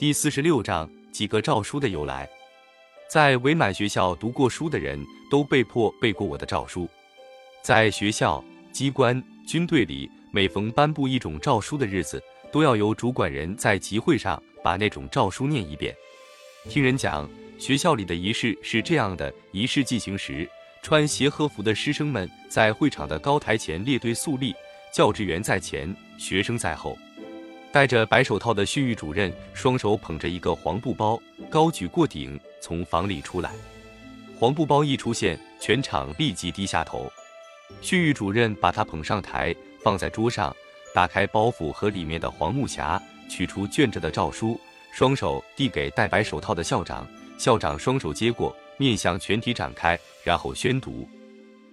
第四十六章几个诏书的由来。在伪满学校读过书的人都被迫背过我的诏书。在学校、机关、军队里，每逢颁布一种诏书的日子，都要由主管人在集会上把那种诏书念一遍。听人讲，学校里的仪式是这样的：仪式进行时，穿协和服的师生们在会场的高台前列队肃立，教职员在前，学生在后。戴着白手套的训育主任双手捧着一个黄布包，高举过顶，从房里出来。黄布包一出现，全场立即低下头。训育主任把他捧上台，放在桌上，打开包袱和里面的黄木匣，取出卷着的诏书，双手递给戴白手套的校长。校长双手接过，面向全体展开，然后宣读。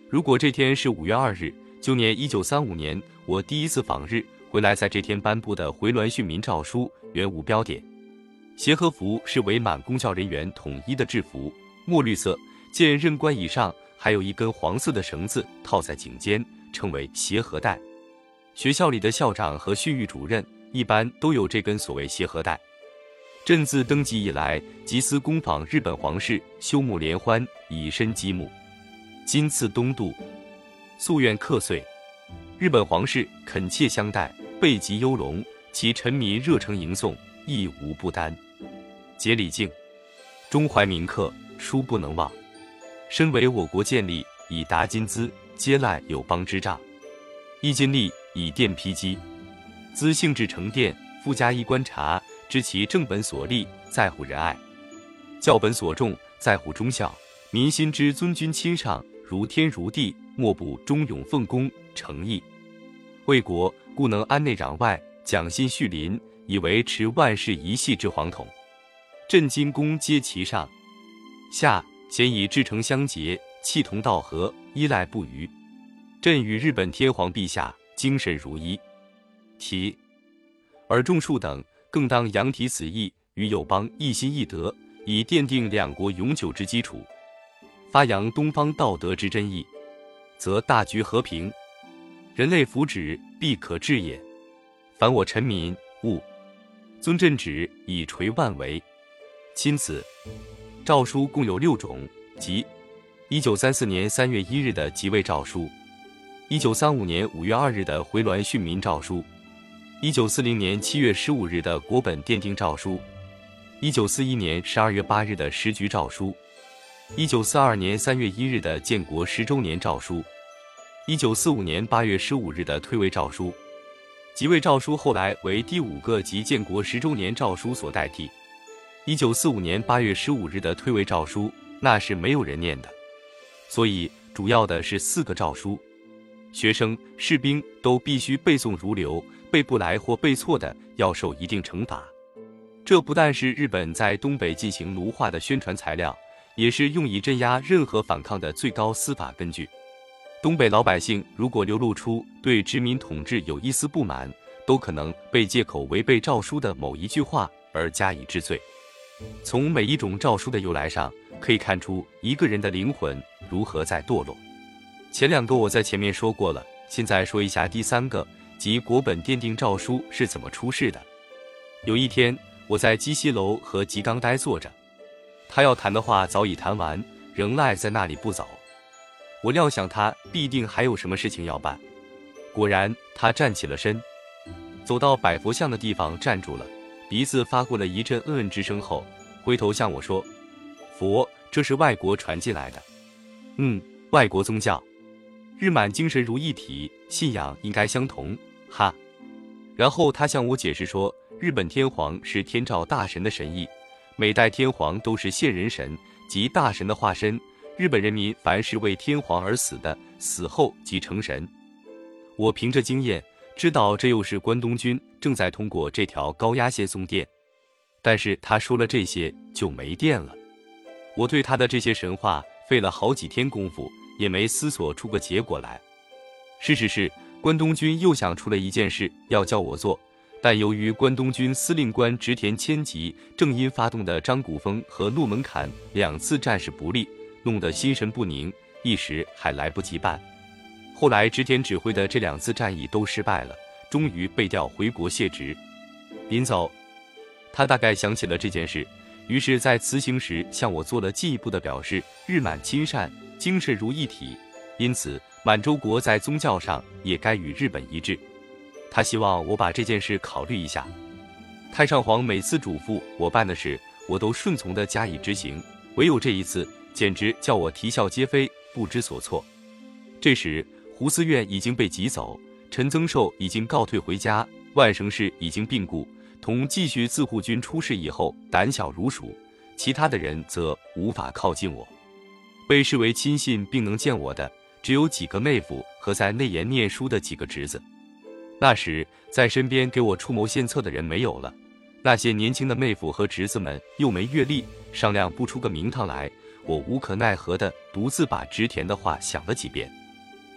如果这天是五月二日，旧年一九三五年，我第一次访日。回来，在这天颁布的回銮训民诏书原无标点，协和服是伪满公教人员统一的制服，墨绿色，见任官以上还有一根黄色的绳子套在颈间，称为协和带。学校里的校长和训育主任一般都有这根所谓协和带。朕自登基以来，集思工访日本皇室，修睦联欢，以身积木。今次东渡，夙愿克岁。日本皇室恳切相待，备极优隆，其臣民热诚迎送，亦无不担。节礼敬，中怀民客，殊不能忘。身为我国建立，以达金资，皆赖友邦之仗，亦尽力以电批机，资性质成电，附加一观察，知其正本所立，在乎仁爱；教本所重，在乎忠孝。民心之尊君亲上，如天如地，莫不忠勇奉公。诚意为国，故能安内攘外，讲信恤邻，以为持万世一系之皇统。朕今功皆其上下，咸以至诚相结，气同道合，依赖不渝。朕与日本天皇陛下精神如一。提而众庶等更当扬提此意，与友邦一心一德，以奠定两国永久之基础，发扬东方道德之真意，则大局和平。人类福祉必可治也。凡我臣民，勿尊朕旨，以垂万为。钦此。诏书共有六种，即：一九三四年三月一日的即位诏书，一九三五年五月二日的回銮训民诏书，一九四零年七月十五日的国本奠定诏书，一九四一年十二月八日的时局诏书，一九四二年三月一日的建国十周年诏书。一九四五年八月十五日的退位诏书，即位诏书后来为第五个及建国十周年诏书所代替。一九四五年八月十五日的退位诏书，那是没有人念的，所以主要的是四个诏书，学生、士兵都必须背诵如流，背不来或背错的要受一定惩罚。这不但是日本在东北进行奴化的宣传材料，也是用以镇压任何反抗的最高司法根据。东北老百姓如果流露出对殖民统治有一丝不满，都可能被借口违背诏书的某一句话而加以治罪。从每一种诏书的由来上，可以看出一个人的灵魂如何在堕落。前两个我在前面说过了，现在说一下第三个，即国本奠定诏书是怎么出世的。有一天，我在鸡西楼和吉冈呆坐着，他要谈的话早已谈完，仍赖在那里不走。我料想他必定还有什么事情要办，果然，他站起了身，走到百佛像的地方站住了，鼻子发过了一阵嗯嗯之声后，回头向我说：“佛，这是外国传进来的。嗯，外国宗教，日满精神如一体，信仰应该相同。哈。”然后他向我解释说，日本天皇是天照大神的神意，每代天皇都是现人神即大神的化身。日本人民凡是为天皇而死的，死后即成神。我凭着经验知道，这又是关东军正在通过这条高压线送电。但是他说了这些就没电了。我对他的这些神话费了好几天功夫，也没思索出个结果来。事实是，关东军又想出了一件事要叫我做，但由于关东军司令官植田千吉正因发动的张古峰和诺门坎两次战事不利。弄得心神不宁，一时还来不及办。后来织田指挥的这两次战役都失败了，终于被调回国谢职。临走，他大概想起了这件事，于是，在辞行时向我做了进一步的表示：日满亲善，精神如一体，因此满洲国在宗教上也该与日本一致。他希望我把这件事考虑一下。太上皇每次嘱咐我办的事，我都顺从地加以执行，唯有这一次，简直叫我啼笑皆非，不知所措。这时，胡思院已经被挤走，陈增寿已经告退回家，万生氏已经病故，同继续自护军出事以后胆小如鼠，其他的人则无法靠近我。被视为亲信并能见我的，只有几个妹夫和在内研念书的几个侄子。那时，在身边给我出谋献策的人没有了。那些年轻的妹夫和侄子们又没阅历，商量不出个名堂来。我无可奈何的独自把植田的话想了几遍，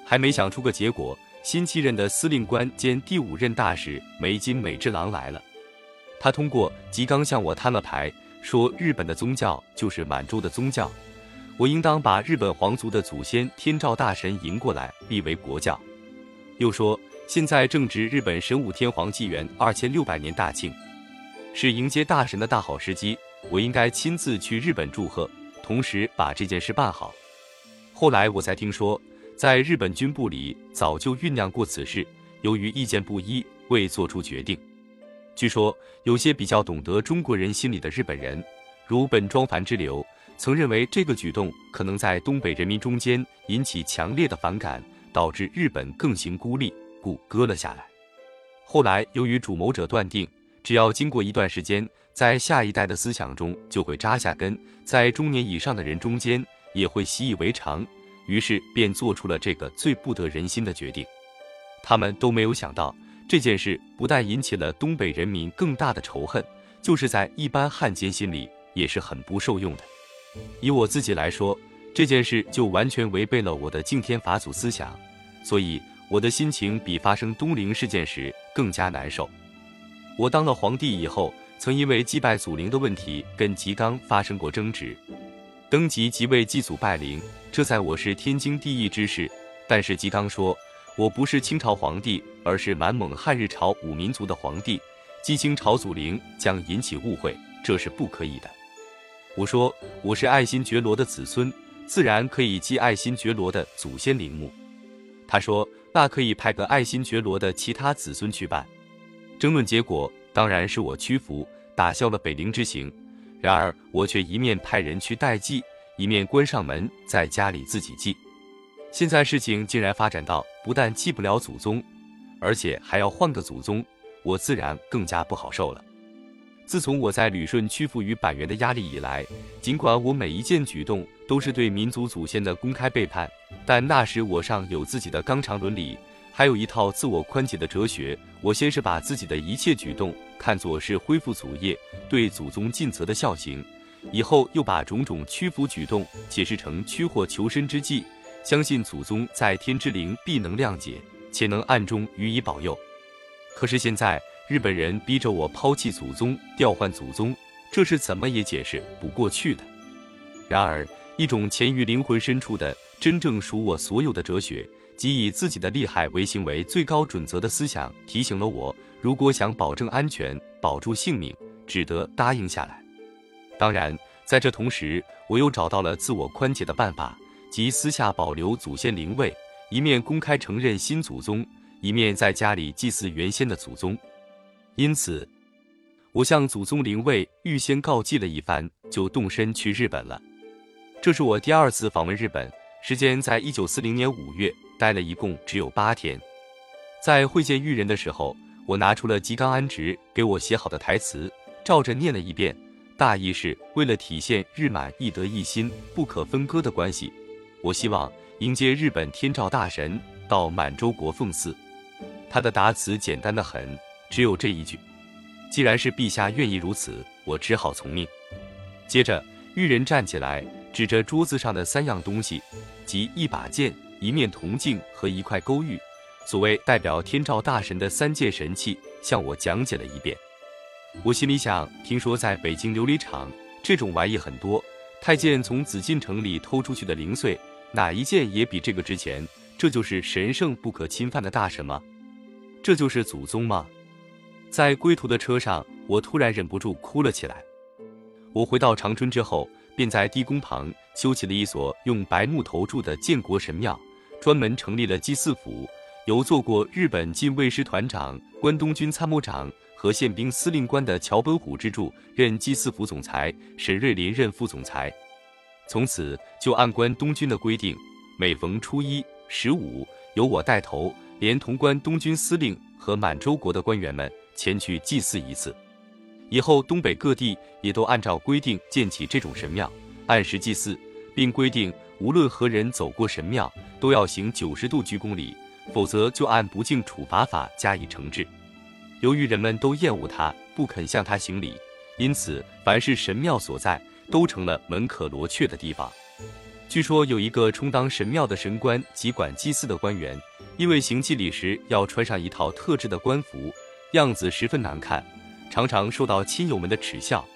还没想出个结果。新继任的司令官兼第五任大使梅津美治郎来了，他通过吉冈向我摊了牌，说日本的宗教就是满洲的宗教，我应当把日本皇族的祖先天照大神迎过来立为国教。又说现在正值日本神武天皇纪元二千六百年大庆。是迎接大神的大好时机，我应该亲自去日本祝贺，同时把这件事办好。后来我才听说，在日本军部里早就酝酿过此事，由于意见不一，未做出决定。据说有些比较懂得中国人心理的日本人，如本庄繁之流，曾认为这个举动可能在东北人民中间引起强烈的反感，导致日本更行孤立，故搁了下来。后来由于主谋者断定。只要经过一段时间，在下一代的思想中就会扎下根，在中年以上的人中间也会习以为常，于是便做出了这个最不得人心的决定。他们都没有想到，这件事不但引起了东北人民更大的仇恨，就是在一般汉奸心里也是很不受用的。以我自己来说，这件事就完全违背了我的敬天法祖思想，所以我的心情比发生东陵事件时更加难受。我当了皇帝以后，曾因为祭拜祖陵的问题跟吉冈发生过争执。登基即位祭祖拜陵，这在我是天经地义之事。但是吉冈说，我不是清朝皇帝，而是满蒙汉日朝五民族的皇帝，祭清朝祖陵将引起误会，这是不可以的。我说我是爱新觉罗的子孙，自然可以祭爱新觉罗的祖先陵墓。他说那可以派个爱新觉罗的其他子孙去办。争论结果当然是我屈服，打消了北陵之行。然而我却一面派人去代祭，一面关上门，在家里自己祭。现在事情竟然发展到不但祭不了祖宗，而且还要换个祖宗，我自然更加不好受了。自从我在旅顺屈服于板垣的压力以来，尽管我每一件举动都是对民族祖先的公开背叛，但那时我尚有自己的纲常伦理。还有一套自我宽解的哲学。我先是把自己的一切举动看作是恢复祖业、对祖宗尽责的孝行，以后又把种种屈服举动解释成屈祸求生之计，相信祖宗在天之灵必能谅解，且能暗中予以保佑。可是现在日本人逼着我抛弃祖宗、调换祖宗，这是怎么也解释不过去的。然而，一种潜于灵魂深处的、真正属我所有的哲学。即以自己的利害为行为最高准则的思想，提醒了我：如果想保证安全、保住性命，只得答应下来。当然，在这同时，我又找到了自我宽解的办法，即私下保留祖先灵位，一面公开承认新祖宗，一面在家里祭祀原先的祖宗。因此，我向祖宗灵位预先告祭了一番，就动身去日本了。这是我第二次访问日本，时间在一九四零年五月。待了一共只有八天，在会见玉人的时候，我拿出了吉冈安直给我写好的台词，照着念了一遍。大意是为了体现日满一德一心、不可分割的关系，我希望迎接日本天照大神到满洲国奉祀。他的答词简单的很，只有这一句：“既然是陛下愿意如此，我只好从命。”接着，玉人站起来，指着桌子上的三样东西，即一把剑。一面铜镜和一块勾玉，所谓代表天照大神的三件神器，向我讲解了一遍。我心里想，听说在北京琉璃厂这种玩意很多，太监从紫禁城里偷出去的零碎，哪一件也比这个值钱？这就是神圣不可侵犯的大神吗？这就是祖宗吗？在归途的车上，我突然忍不住哭了起来。我回到长春之后，便在地宫旁修起了一所用白木头筑的建国神庙，专门成立了祭祀府，由做过日本近卫师团长、关东军参谋长和宪兵司令官的桥本虎之助任祭祀府总裁，沈瑞林任副总裁。从此就按关东军的规定，每逢初一、十五，由我带头，连同关东军司令和满洲国的官员们前去祭祀一次。以后东北各地也都按照规定建起这种神庙，按时祭祀，并规定无论何人走过神庙，都要行九十度鞠躬礼，否则就按不敬处罚法加以惩治。由于人们都厌恶他，不肯向他行礼，因此凡是神庙所在，都成了门可罗雀的地方。据说有一个充当神庙的神官及管祭祀的官员，因为行祭礼时要穿上一套特制的官服，样子十分难看。常常受到亲友们的耻笑。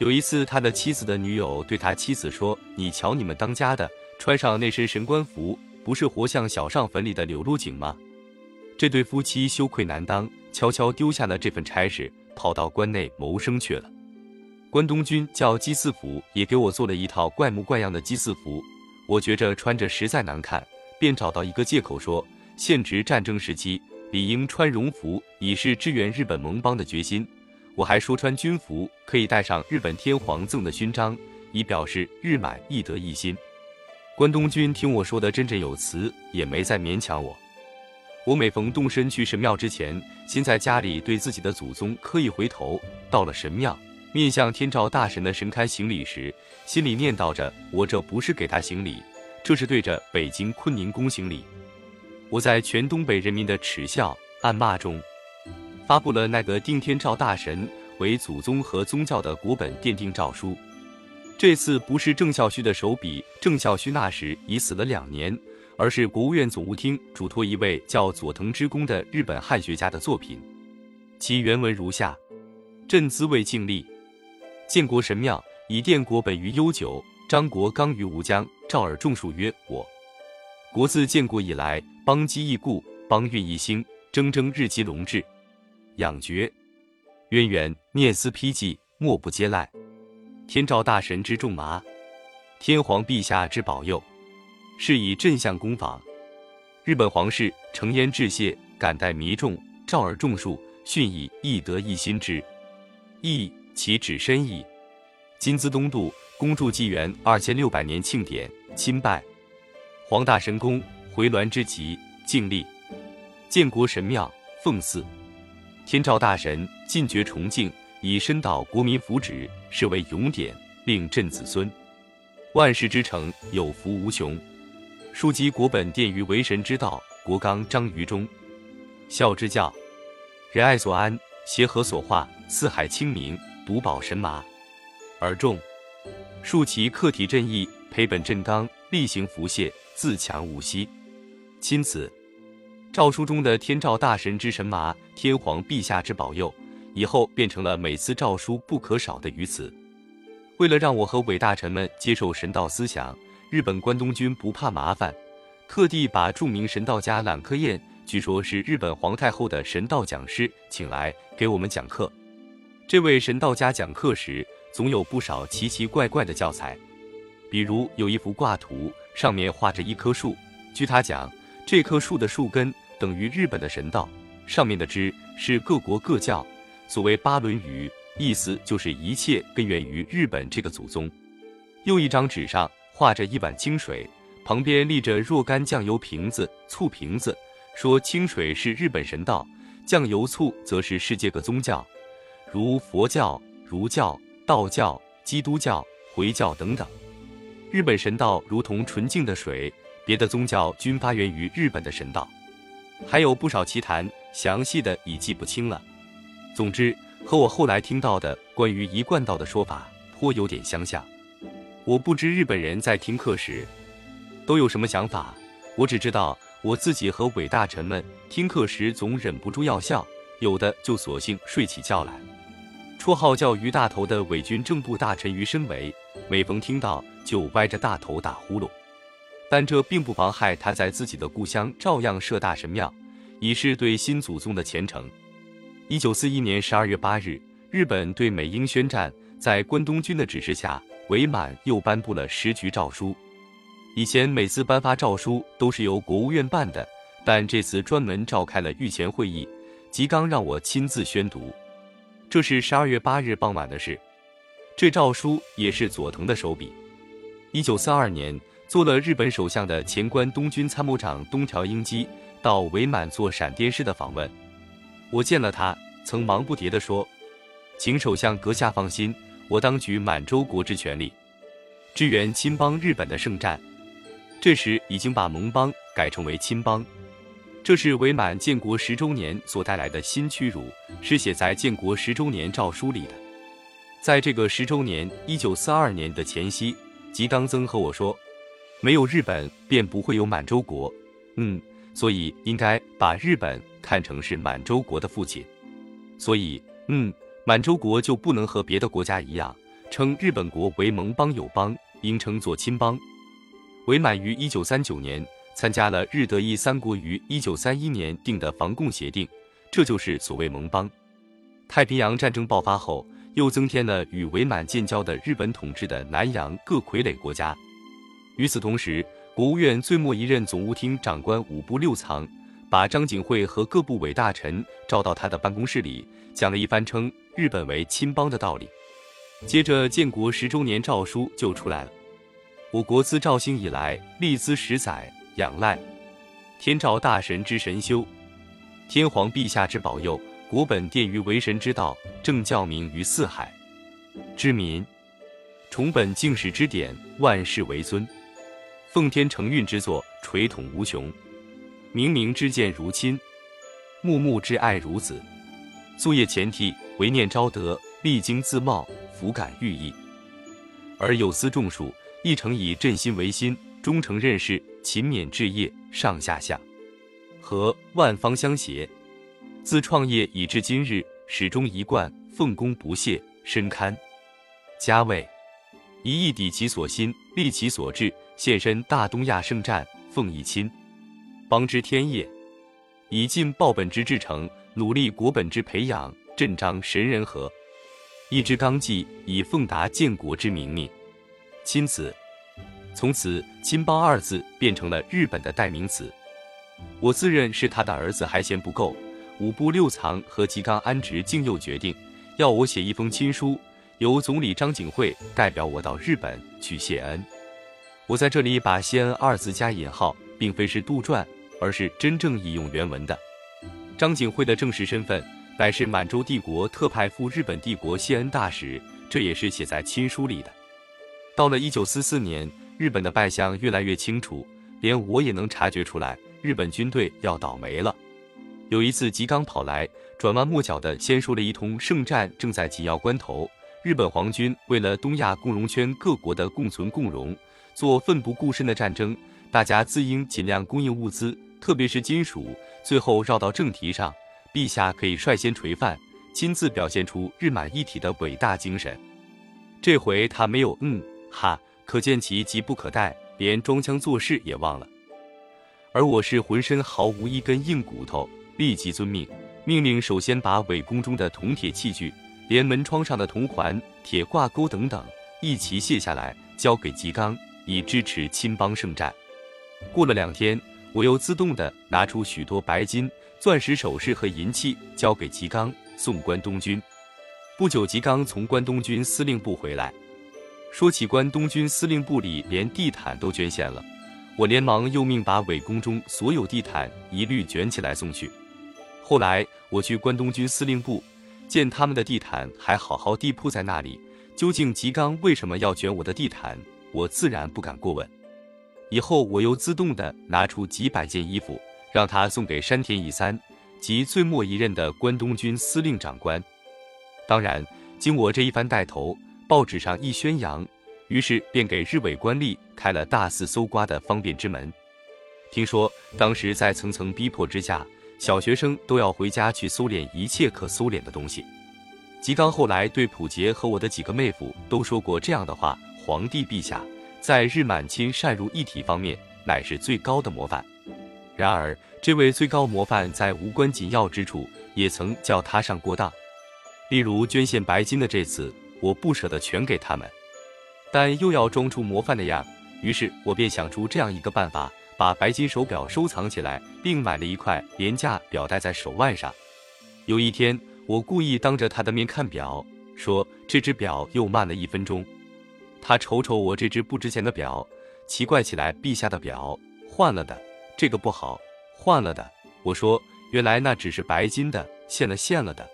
有一次，他的妻子的女友对他妻子说：“你瞧，你们当家的穿上那身神官服，不是活像小上坟里的柳露井吗？”这对夫妻羞愧难当，悄悄丢下了这份差事，跑到关内谋生去了。关东军叫祭祀府也给我做了一套怪模怪样的祭祀服，我觉着穿着实在难看，便找到一个借口说：现值战争时期。理应穿戎服，以示支援日本盟邦的决心。我还说穿军服可以带上日本天皇赠的勋章，以表示日满义德一心。关东军听我说的振振有词，也没再勉强我。我每逢动身去神庙之前，先在家里对自己的祖宗磕一回头。到了神庙，面向天照大神的神龛行礼时，心里念叨着：我这不是给他行礼，这是对着北京坤宁宫行礼。我在全东北人民的耻笑、暗骂中，发布了那个定天照大神为祖宗和宗教的国本奠定诏书。这次不是郑孝胥的手笔，郑孝胥那时已死了两年，而是国务院总务厅嘱托一位叫佐藤之公的日本汉学家的作品。其原文如下：朕兹为敬立，建国神庙以奠国本于悠久，张国刚于吴江，召尔众述曰：我国自建国以来。邦基易固，邦运一兴，蒸蒸日积隆至，养绝渊源，念思披迹，莫不接赖。天照大神之重麻，天皇陛下之保佑，是以朕相公访。日本皇室承焉致谢，感戴弥众，召而众数，训以义德一心之义，其旨深矣。今兹东渡，恭祝纪元二千六百年庆典，钦拜黄大神宫。回銮之旗，敬立；建国神庙，奉祀天照大神，尽绝崇敬，以深导国民福祉，是为永典，令朕子孙万世之成，有福无穷。庶几国本奠于为神之道，国纲章于中，孝之教，仁爱所安，协和所化，四海清明，独保神马，而众庶其克体正义，培本振刚，力行福谢，自强无息。钦此，诏书中的天照大神之神马，天皇陛下之保佑，以后变成了每次诏书不可少的语词。为了让我和伪大臣们接受神道思想，日本关东军不怕麻烦，特地把著名神道家揽克彦，据说是日本皇太后的神道讲师，请来给我们讲课。这位神道家讲课时，总有不少奇奇怪怪的教材，比如有一幅挂图，上面画着一棵树，据他讲。这棵树的树根等于日本的神道，上面的枝是各国各教。所谓八轮语，意思就是一切根源于日本这个祖宗。又一张纸上画着一碗清水，旁边立着若干酱油瓶子、醋瓶子，说清水是日本神道，酱油醋则是世界各宗教，如佛教、儒教、道教、基督教、回教等等。日本神道如同纯净的水。别的宗教均发源于日本的神道，还有不少奇谈，详细的已记不清了。总之，和我后来听到的关于一贯道的说法颇有点相像。我不知日本人在听课时都有什么想法，我只知道我自己和伪大臣们听课时总忍不住要笑，有的就索性睡起觉来。绰号叫于大头的伪军政部大臣于申维，每逢听到就歪着大头打呼噜。但这并不妨害他在自己的故乡照样设大神庙，以示对新祖宗的虔诚。一九四一年十二月八日，日本对美英宣战，在关东军的指示下，伪满又颁布了时局诏书。以前每次颁发诏书都是由国务院办的，但这次专门召开了御前会议，吉冈让我亲自宣读。这是十二月八日傍晚的事。这诏书也是佐藤的手笔。一九四二年，做了日本首相的前关东军参谋长东条英机到伪满做闪电式的访问。我见了他，曾忙不迭地说：“请首相阁下放心，我当举满洲国之全力，支援亲邦日本的圣战。”这时已经把盟邦改成为亲邦，这是伪满建国十周年所带来的新屈辱，是写在建国十周年诏书里的。在这个十周年，一九四二年的前夕，吉冈曾和我说：“没有日本，便不会有满洲国。嗯，所以应该把日本看成是满洲国的父亲。所以，嗯，满洲国就不能和别的国家一样，称日本国为盟邦友邦，应称作亲邦。”伪满于一九三九年参加了日德意三国于一九三一年订的防共协定，这就是所谓盟邦。太平洋战争爆发后，又增添了与伪满建交的日本统治的南洋各傀儡国家。与此同时，国务院最末一任总务厅长官五部六藏把张景惠和各部委大臣召到他的办公室里，讲了一番称日本为亲邦的道理。接着，建国十周年诏书就出来了。我国自肇兴以来，立兹十载，仰赖天照大神之神修，天皇陛下之保佑，国本殿于为神之道，正教明于四海之民，崇本敬始之典，万世为尊，奉天承运之作，垂统无穷，明明之见如亲，穆穆之爱如子，夙夜前替，唯念昭德，励精自茂，福感寓意，而有司众属。一诚以振心为心，忠诚任事，勤勉治业，上下相和，万方相协。自创业以至今日，始终一贯奉公不懈，深堪家位，一意抵其所心，立其所志，现身大东亚圣战，奉一亲邦之天业，以尽报本之至诚，努力国本之培养，振彰神人和，一之纲纪，以奉达建国之明命。亲子，从此“亲邦”二字变成了日本的代名词。我自认是他的儿子还嫌不够，五部六藏和吉冈安直竟又决定要我写一封亲书，由总理张景惠代表我到日本去谢恩。我在这里把“谢恩”二字加引号，并非是杜撰，而是真正引用原文的。张景惠的正式身份乃是满洲帝国特派赴日本帝国谢恩大使，这也是写在亲书里的。到了一九四四年，日本的败相越来越清楚，连我也能察觉出来，日本军队要倒霉了。有一次，吉冈跑来，转弯抹角的先说了一通圣战正在紧要关头，日本皇军为了东亚共荣圈各国的共存共荣，做奋不顾身的战争，大家自应尽量供应物资，特别是金属。最后绕到正题上，陛下可以率先垂范，亲自表现出日满一体的伟大精神。这回他没有嗯。哈，可见其急不可待，连装腔作势也忘了。而我是浑身毫无一根硬骨头，立即遵命，命令首先把伪宫中的铜铁器具，连门窗上的铜环、铁挂钩等等一齐卸下来，交给吉刚，以支持亲邦圣战。过了两天，我又自动的拿出许多白金、钻石首饰和银器，交给吉冈，送关东军。不久，吉冈从关东军司令部回来。说起关东军司令部里连地毯都捐献了，我连忙又命把伪宫中所有地毯一律卷起来送去。后来我去关东军司令部，见他们的地毯还好好地铺在那里，究竟吉冈为什么要卷我的地毯，我自然不敢过问。以后我又自动的拿出几百件衣服，让他送给山田义三及最末一任的关东军司令长官。当然，经我这一番带头。报纸上一宣扬，于是便给日伪官吏开了大肆搜刮的方便之门。听说当时在层层逼迫之下，小学生都要回家去搜敛一切可搜敛的东西。吉冈后来对普杰和我的几个妹夫都说过这样的话：皇帝陛下在日满亲善如一体方面，乃是最高的模范。然而，这位最高模范在无关紧要之处，也曾叫他上过当。例如捐献白金的这次，我不舍得全给他们，但又要装出模范的样，于是我便想出这样一个办法，把白金手表收藏起来，并买了一块廉价表戴在手腕上。有一天，我故意当着他的面看表，说这只表又慢了一分钟。他瞅瞅我这只不值钱的表，奇怪起来：“陛下的表换了的，这个不好，换了的。”我说：“原来那只是白金的，现了现了的。”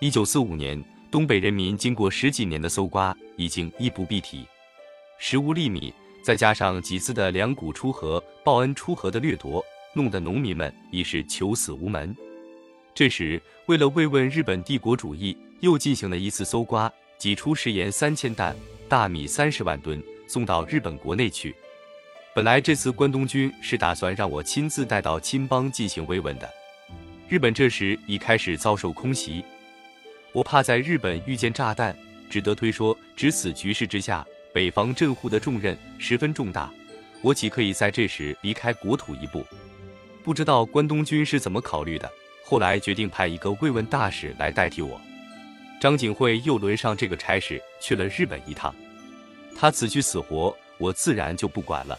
一九四五年，东北人民经过十几年的搜刮，已经衣不蔽体，食无粒米，再加上几次的粮谷出河、报恩出河的掠夺，弄得农民们已是求死无门。这时，为了慰问日本帝国主义，又进行了一次搜刮，挤出食盐三千担。大米三十万吨送到日本国内去。本来这次关东军是打算让我亲自带到青邦进行慰问的。日本这时已开始遭受空袭，我怕在日本遇见炸弹，只得推说：值此局势之下，北方镇护的重任十分重大，我岂可以在这时离开国土一步？不知道关东军是怎么考虑的，后来决定派一个慰问大使来代替我。张景惠又轮上这个差事去了日本一趟，他此去死活，我自然就不管了。